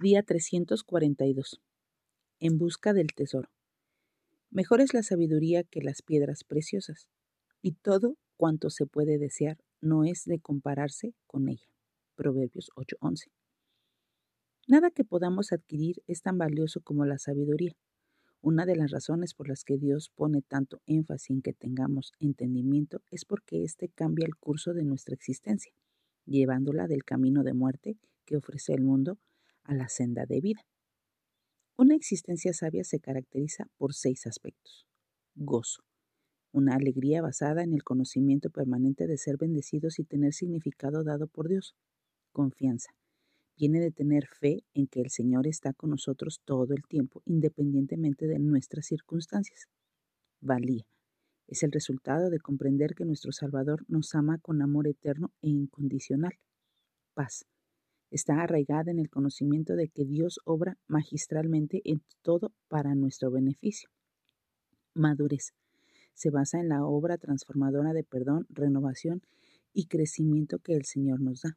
Día 342. En busca del tesoro. Mejor es la sabiduría que las piedras preciosas, y todo cuanto se puede desear no es de compararse con ella. Proverbios 8:11. Nada que podamos adquirir es tan valioso como la sabiduría. Una de las razones por las que Dios pone tanto énfasis en que tengamos entendimiento es porque éste cambia el curso de nuestra existencia, llevándola del camino de muerte que ofrece el mundo a la senda de vida. Una existencia sabia se caracteriza por seis aspectos. Gozo, una alegría basada en el conocimiento permanente de ser bendecidos y tener significado dado por Dios. Confianza, viene de tener fe en que el Señor está con nosotros todo el tiempo, independientemente de nuestras circunstancias. Valía, es el resultado de comprender que nuestro Salvador nos ama con amor eterno e incondicional. Paz, está arraigada en el conocimiento de que Dios obra magistralmente en todo para nuestro beneficio. Madurez se basa en la obra transformadora de perdón, renovación y crecimiento que el Señor nos da.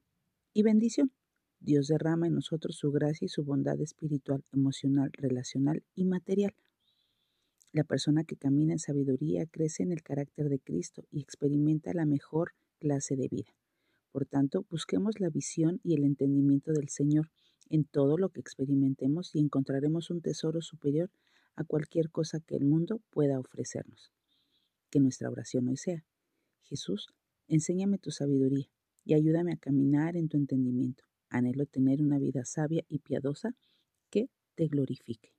Y bendición. Dios derrama en nosotros su gracia y su bondad espiritual, emocional, relacional y material. La persona que camina en sabiduría crece en el carácter de Cristo y experimenta la mejor clase de vida. Por tanto, busquemos la visión y el entendimiento del Señor en todo lo que experimentemos y encontraremos un tesoro superior a cualquier cosa que el mundo pueda ofrecernos. Que nuestra oración hoy sea, Jesús, enséñame tu sabiduría y ayúdame a caminar en tu entendimiento. Anhelo tener una vida sabia y piadosa que te glorifique.